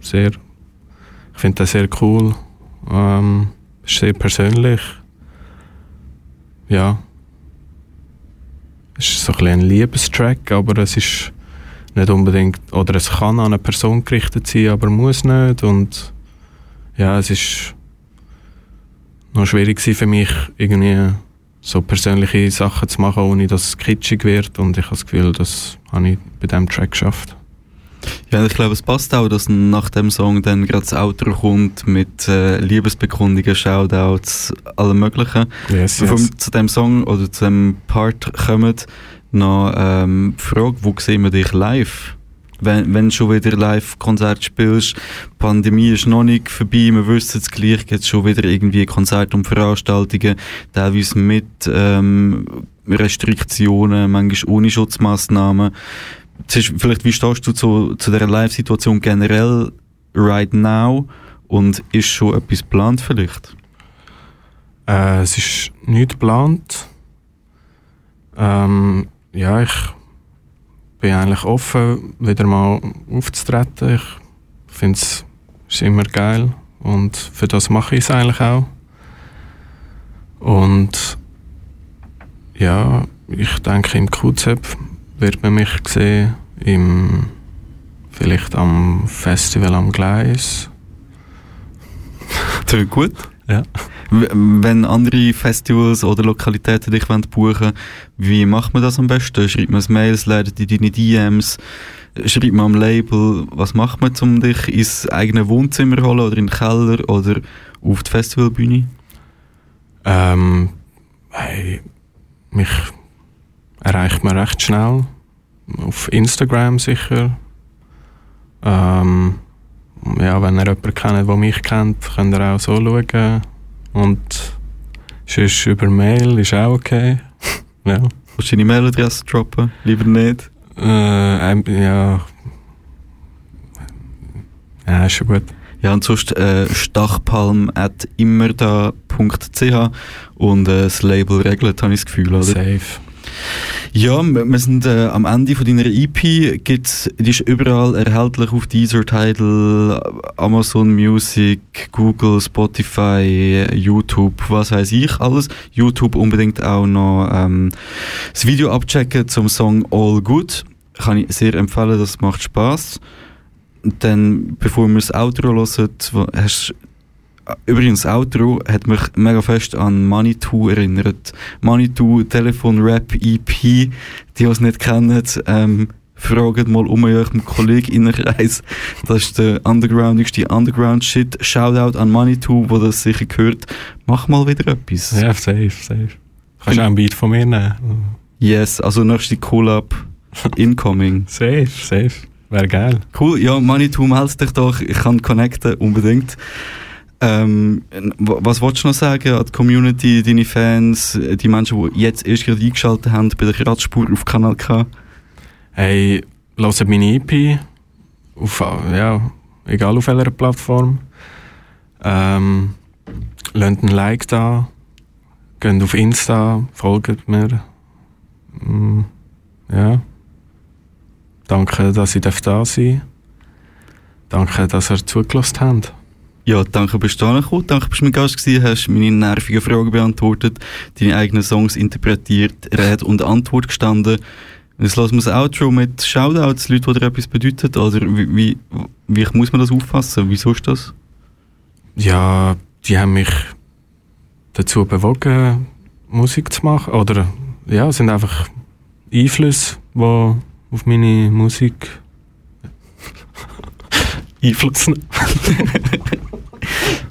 sehr, ich finde das sehr cool. Ähm, ist sehr persönlich. Ja. Es ist so ein, ein Liebestrack, aber es ist nicht unbedingt, oder es kann an eine Person gerichtet sein, aber muss nicht. Und ja, es ist noch schwierig für mich, irgendwie so persönliche Sachen zu machen, ohne dass es kitschig wird. Und ich habe das Gefühl, das habe ich bei diesem Track geschafft. Ja, ich glaube, es passt auch, dass nach dem Song dann gerade das Outro kommt mit äh, Liebesbekundungen, Shoutouts, allem Möglichen. Yes, Bevor yes. wir zu dem Song oder zu dem Part kommen, noch ähm, die Frage, wo sehen wir dich live? Wenn, wenn du schon wieder Live-Konzert spielst, die Pandemie ist noch nicht vorbei, wir wissen es gleich, gibt schon wieder irgendwie Konzerte und Veranstaltungen, teilweise mit ähm, Restriktionen, manchmal ohne Schutzmaßnahmen. Vielleicht, wie stehst du zu, zu dieser Live-Situation generell right now und ist schon etwas geplant vielleicht? Äh, es ist nicht geplant. Ähm, ja, ich bin eigentlich offen, wieder mal aufzutreten. Ich finde es immer geil und für das mache ich es eigentlich auch. Und ja, ich denke im QZEP wird man mich sehen, im, vielleicht am Festival am Gleis. Tönt gut. Ja. Wenn andere Festivals oder Lokalitäten dich wollen buchen wie macht man das am besten? Schreibt man Mails, leitet in deine DMs, schreibt man am Label, was macht man, um dich ins eigene Wohnzimmer holen oder in den Keller oder auf die Festivalbühne? Ähm, hey, mich erreicht man recht schnell. Auf Instagram sicher. Ähm, ja, wenn ihr jemanden kennt, der mich kennt, könnt ihr auch so schauen. Und sonst über Mail ist auch okay. ja. Willst du deine Mailadresse droppen? Lieber nicht. Äh, ähm, ja. Ja, ist schon gut. Ja, und sonst äh, stachpalm.immerda.ch und äh, das Label regelt, habe ich das Gefühl, oder? Safe. Ja, wir sind äh, am Ende von deiner EP. Gibt's, die ist überall erhältlich auf Deezer, Tidal, Amazon Music, Google, Spotify, YouTube, was weiß ich alles. YouTube unbedingt auch noch ähm, das Video abchecken zum Song All Good. Kann ich sehr empfehlen, das macht Spaß. Dann, bevor wir das Outro hören, hast Übrigens, das Outro hat mich mega fest an Manitou erinnert. Manitou, Telefon, Rap, EP, die, es nicht kennen, ähm, fragt mal um eurem KollegInnenkreis. Das ist der undergroundigste Underground-Shit. Shoutout an Manitou, wo das sicher gehört. Mach mal wieder etwas. Ja, safe, safe. Kannst du auch ein Beat von mir nehmen? Yes, also nächste Collab incoming. Safe, safe. Wäre geil. Cool, ja, Manitou, melde dich doch. Ich kann connecten, unbedingt. Ähm, was wolltest du noch sagen an die Community, deine Fans, die Menschen, die jetzt erst gerade eingeschaltet haben bei der Kratzspur auf Kanal K? Hey, hört meine EP. Auf, ja, egal auf welcher Plattform. Ähm, lasst ein Like da. Geht auf Insta, folgt mir. Mm, ja. Danke, dass ich da sein darf. Danke, dass ihr zugelassen habt. Ja, danke, bist du angekommen. Danke, bist du mein Gast gewesen, hast meine nervigen Fragen beantwortet, deine eigenen Songs interpretiert, Rede und Antwort gestanden. Jetzt lassen wir das Outro mit Shoutouts, Leute, die dir etwas bedeuten, oder wie, wie, wie muss man das auffassen? Wieso ist das? Ja, die haben mich dazu bewogen, Musik zu machen. Oder ja, es sind einfach Einflüsse, die auf meine Musik Einfluss nehmen.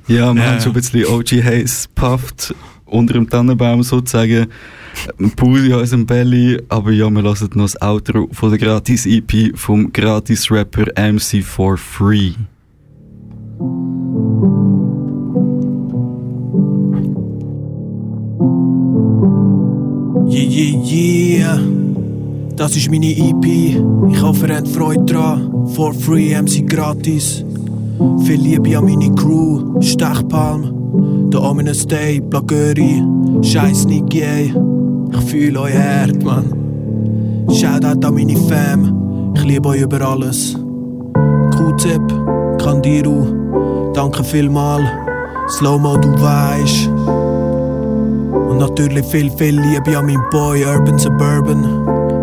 Ja, wir Ja. haben schon ein bisschen OG Haze pufft unter dem Tannenbaum sozusagen. Ein Pause in unserem Belly, aber ja, wir lassen noch das Outro von der Gratis-EP vom Gratis-Rapper MC for Free. Yeah, yeah, yeah. Das ist meine EP. Ich hoffe, ihr habt Freude dran. For free, MC gratis. Viel Liebe an meine Crew. Stechpalm. Der Ominous Day, Blagöri. Scheiß Niki, ey. Ich fühle euch hart, man. Shoutout an meine Fam. Ich liebe euch über alles. Q-Tip, Kandiru. Danke vielmal. Slow-Mo, du weißt. Und natürlich viel, viel Liebe an meinen Boy Urban Suburban,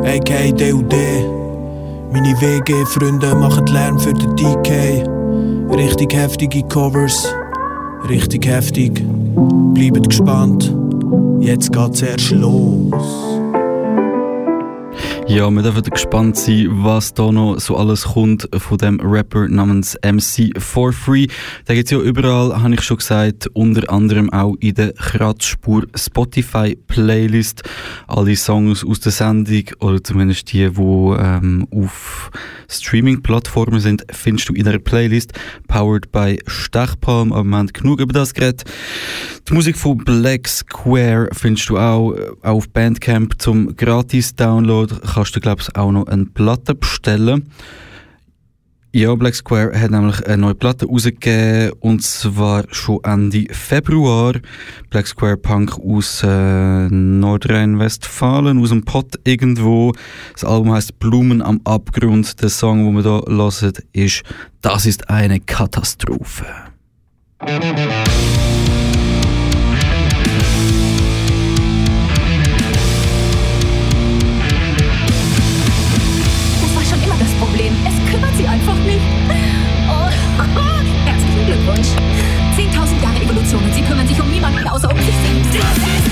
a.k.a. DUD. Meine WG-Freunde machen Lärm für den DK. Richtig heftige Covers, richtig heftig. Bleibt gespannt, jetzt geht's erst los. Ja, wir dürfen gespannt sein, was da noch so alles kommt von dem Rapper namens MC for Free. Da gibt's ja überall, habe ich schon gesagt, unter anderem auch in der Kratzspur Spotify Playlist. Alle Songs aus der Sendung, oder zumindest die, die ähm, auf Streaming-Plattformen sind, findest du in der Playlist. Powered by Stechpalm, aber wir haben genug über das geredet. Die Musik von Black Square findest du auch äh, auf Bandcamp zum Gratis-Download. Kannst du, glaube ich, auch noch eine Platte bestellen. Ja, Black Square hat nämlich eine neue Platte rausgegeben und zwar schon Ende Februar. Black Square Punk aus äh, Nordrhein-Westfalen, aus dem Pott irgendwo. Das Album heißt Blumen am Abgrund. Der Song, den wir hier hören, ist Das ist eine Katastrophe. Glückwunsch. 10.000 Jahre Evolution und sie kümmern sich um niemanden außer um sich selbst.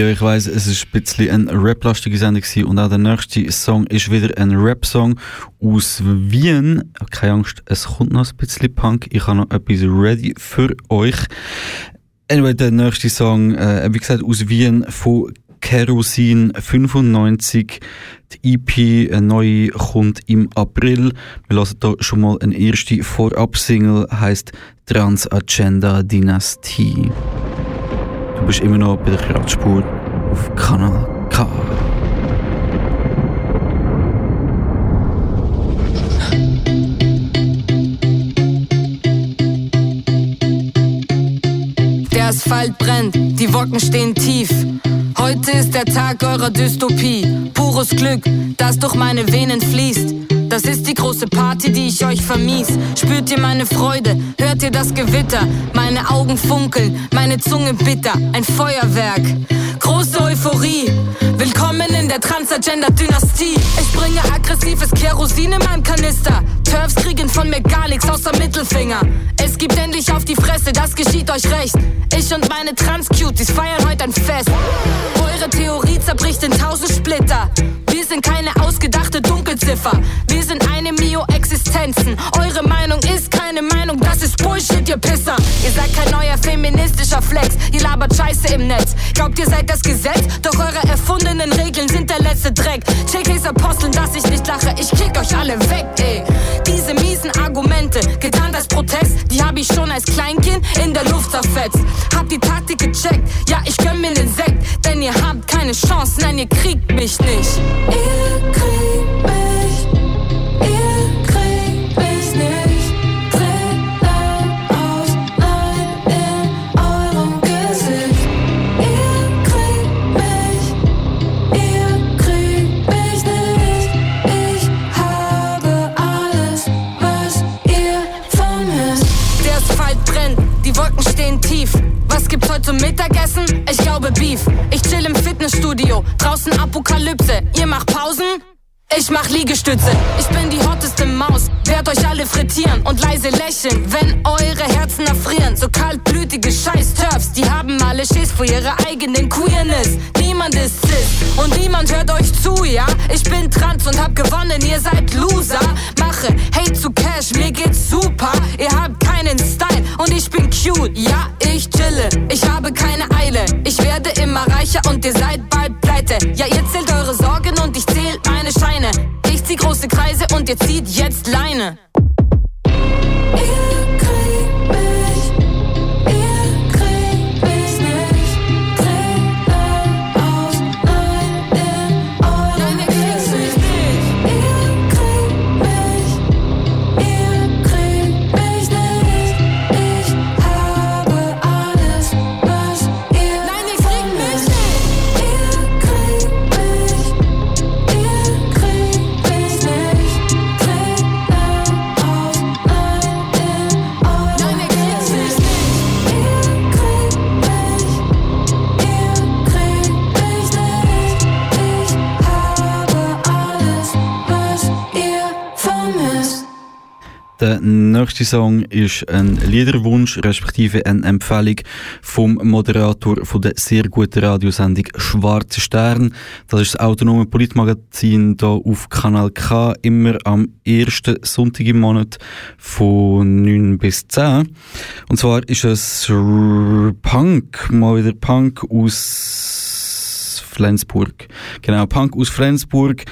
Ja, ich weiss, es ist ein bisschen eine rap-lastige Sendung und auch der nächste Song ist wieder ein Rap-Song aus Wien. Keine Angst, es kommt noch ein bisschen Punk. Ich habe noch etwas ready für euch. Anyway, der nächste Song, äh, wie gesagt, aus Wien von Kerosin 95. Die EP, eine neue, kommt im April. Wir lassen hier schon mal eine erste Vorab-Single, heisst Transagenda Dynastie. Du bist immer noch bei der Kraftspur auf Kanal K. Der Asphalt brennt, die Wocken stehen tief. Heute ist der Tag eurer Dystopie. Pures Glück, das durch meine Venen fließt. Das ist die große Party, die ich euch vermies. Spürt ihr meine Freude? Hört ihr das Gewitter? Meine Augen funkeln, meine Zunge bitter. Ein Feuerwerk. Große Euphorie. Willkommen in der Transagender-Dynastie. Ich bringe aggressives Kerosin in meinem Kanister. Turfs kriegen von mir gar nichts außer Mittelfinger. Es gibt endlich auf die Fresse, das geschieht euch recht. Ich und meine Trans-Cuties feiern heute ein Fest. Eure Theorie zerbricht in tausend Splitter. Wir sind keine ausgedachte Dunkelziffer. Wir sind eine Mio-Existenzen. Eure Meinung ist keine Meinung, das ist Bullshit, ihr Pisser. Ihr seid kein neuer feministischer Flex. Ihr labert Scheiße im Netz. Glaubt, ihr seid das Gesetz? Doch eure erfundenen Regeln sind der letzte Dreck. JKs Aposteln, dass ich nicht lache. Ich kick euch alle weg, ey. Diese miesen Argumente, getan als Protest, die hab ich schon als Kleinkind in der Luft zerfetzt. Hab die Taktik gecheckt, ja, ich gönn mir den Sekt, denn ihr habt keine Chance, nein, ihr kriegt mich nicht. Ihr kriegt mich, zum Mittagessen? Ich glaube Beef. Ich chill im Fitnessstudio, draußen Apokalypse. Ihr macht Pausen? Ich mach Liegestütze, ich bin die hotteste Maus, werd euch alle frittieren und leise lächeln, wenn eure Herzen erfrieren. So kaltblütige Scheiß-Turfs, die haben alle Schiss vor ihrer eigenen Queerness. Niemand ist cis und niemand hört euch zu, ja? Ich bin trans und hab gewonnen, ihr seid Loser. Mache Hate zu Cash, mir geht's super. Ihr habt keinen Style und ich bin cute, ja? Ich chille, ich habe keine Eile. Ich werde immer reicher und ihr seid bald pleite. Ja, ihr zählt eure Sorgen und ich zähl meine Scheine. Ich zieh große Kreise und ihr zieht jetzt Leine. Der nächste Song ist ein Liederwunsch, respektive eine Empfehlung vom Moderator von der sehr guten Radiosendung Schwarze Stern. Das ist das autonome Politmagazin hier auf Kanal K, immer am ersten Sonntag im Monat von 9 bis 10. Und zwar ist es Punk, mal wieder Punk aus Flensburg. Genau, Punk aus Flensburg.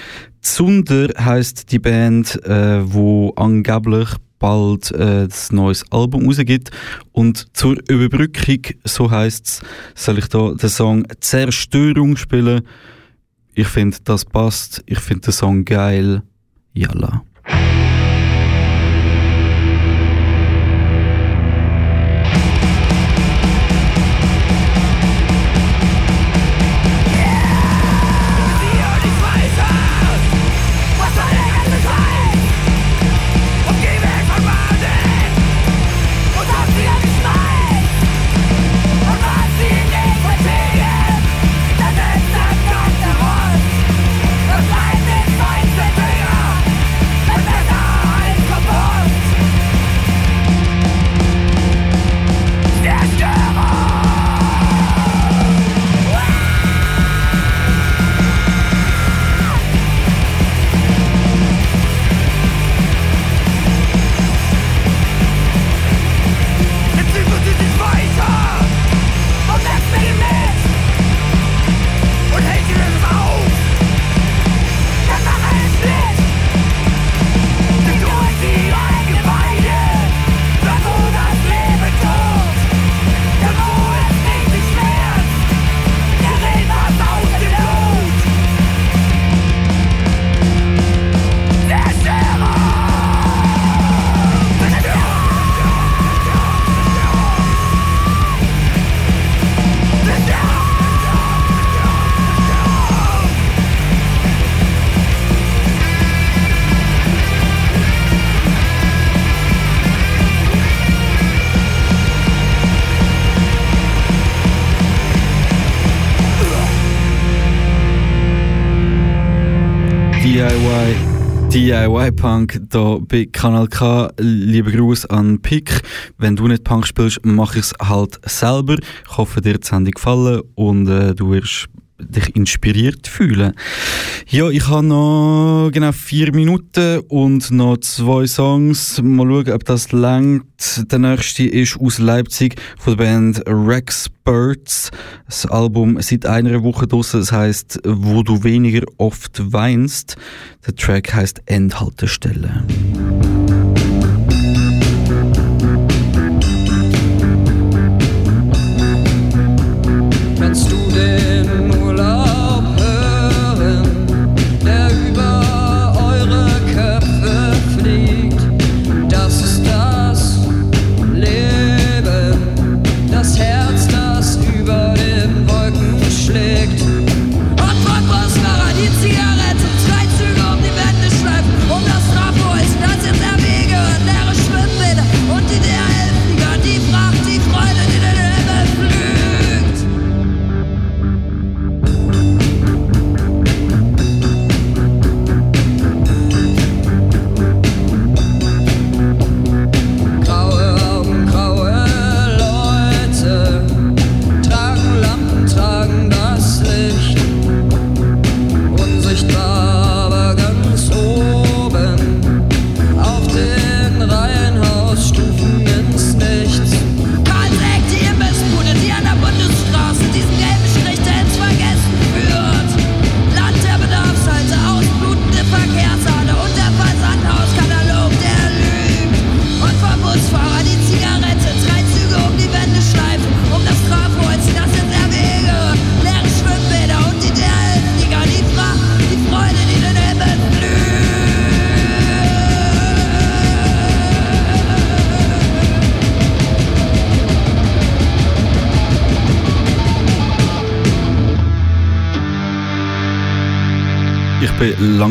Zunder heißt die Band, äh, wo angeblich bald äh, das neues Album rausgibt. Und zur Überbrückung, so heißt's, soll ich da den Song Zerstörung spielen. Ich finde, das passt. Ich finde den Song geil. Yalla. DIY Punk da bei Kanal K. Lieber Gruß an Pick. Wenn du nicht Punk spielst, mache ich es halt selber. Ich hoffe, dir hat die Sendung gefallen und äh, du wirst dich inspiriert fühlen. Ja, ich habe noch genau vier Minuten und noch zwei Songs. Mal schauen, ob das längt. Der nächste ist aus Leipzig von der Band Rex Birds. Das Album seit einer Woche draussen. Das heißt, wo du weniger oft weinst. Der Track heißt Endhaltestelle.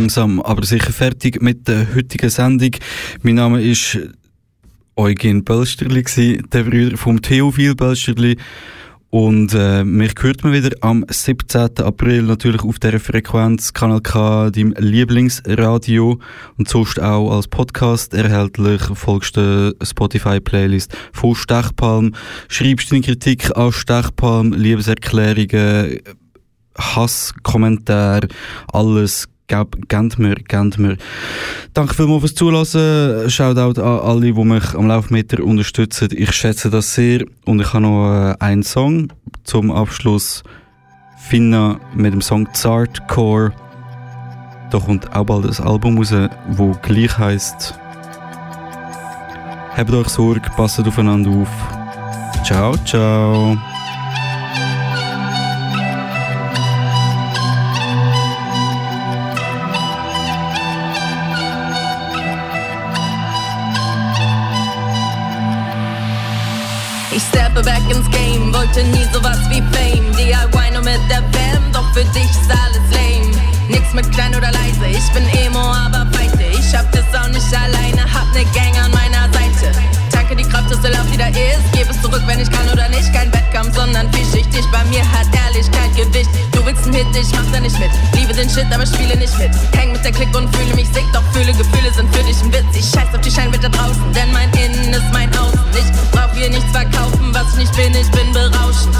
Langsam, aber sicher fertig mit der heutigen Sendung. Mein Name ist Eugen Bölsterli, der Brüder vom Theophil Bölsterli. Und äh, mich hört man wieder am 17. April natürlich auf der Frequenz Kanal K, deinem Lieblingsradio und sonst auch als Podcast erhältlich. Folgst der Spotify-Playlist von Stechpalm. Schreibst deine Kritik an Stechpalm, Liebeserklärungen, Hasskommentar, alles geb- gebt mir, gebt mir. Danke vielmals fürs Zulassen. Shoutout an alle, die mich am Laufmeter unterstützen. Ich schätze das sehr. Und ich habe noch äh, einen Song zum Abschluss. Finna mit dem Song Zartcore. Da kommt auch bald ein Album raus, wo gleich heisst. Habt euch Sorge, passt aufeinander auf. Ciao, ciao. Wollte nie sowas wie Fame. DIY nur mit der Fam, doch für dich ist alles lame. Nix mit klein oder leise, ich bin Emo, aber weite. Ich schaff das auch nicht alleine, hab ne Gang an meiner Seite. Tanke die Kraft, dass der Lauf wieder ist. Gebe es zurück, wenn ich kann oder nicht. Kein Wettkampf, sondern vielschichtig. Bei mir hat Ehrlichkeit Gewicht. Du willst einen Hit, ich mach da nicht mit. Liebe den Shit, aber spiele nicht mit. Häng mit der Klick und fühle mich sick, doch fühle Gefühle sind für dich ein Witz. Ich scheiß auf die Scheinwelt draußen, denn mein Innen ist mein Außen. Ich brauch hier nichts verkaufen, was ich nicht bin, ich bin berauschend.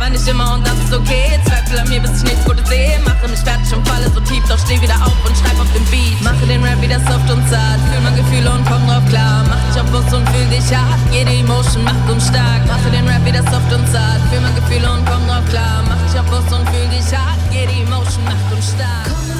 Aber nicht immer und das ist okay. Zweifel an mir, bis ich nichts Gutes sehe. Mache mich fertig und falle so tief, doch steh wieder auf und schreib auf den Beat. Mache den Rap wieder soft und zart. Fühl mein Gefühle und komm drauf klar. Mach dich auf Bus und fühl dich hart. Jede Emotion macht uns stark. Mache den Rap wieder soft und zart. Fühl mein Gefühle und komm drauf klar. Mach dich auf Bus und fühl dich hart. Jede Emotion macht uns stark.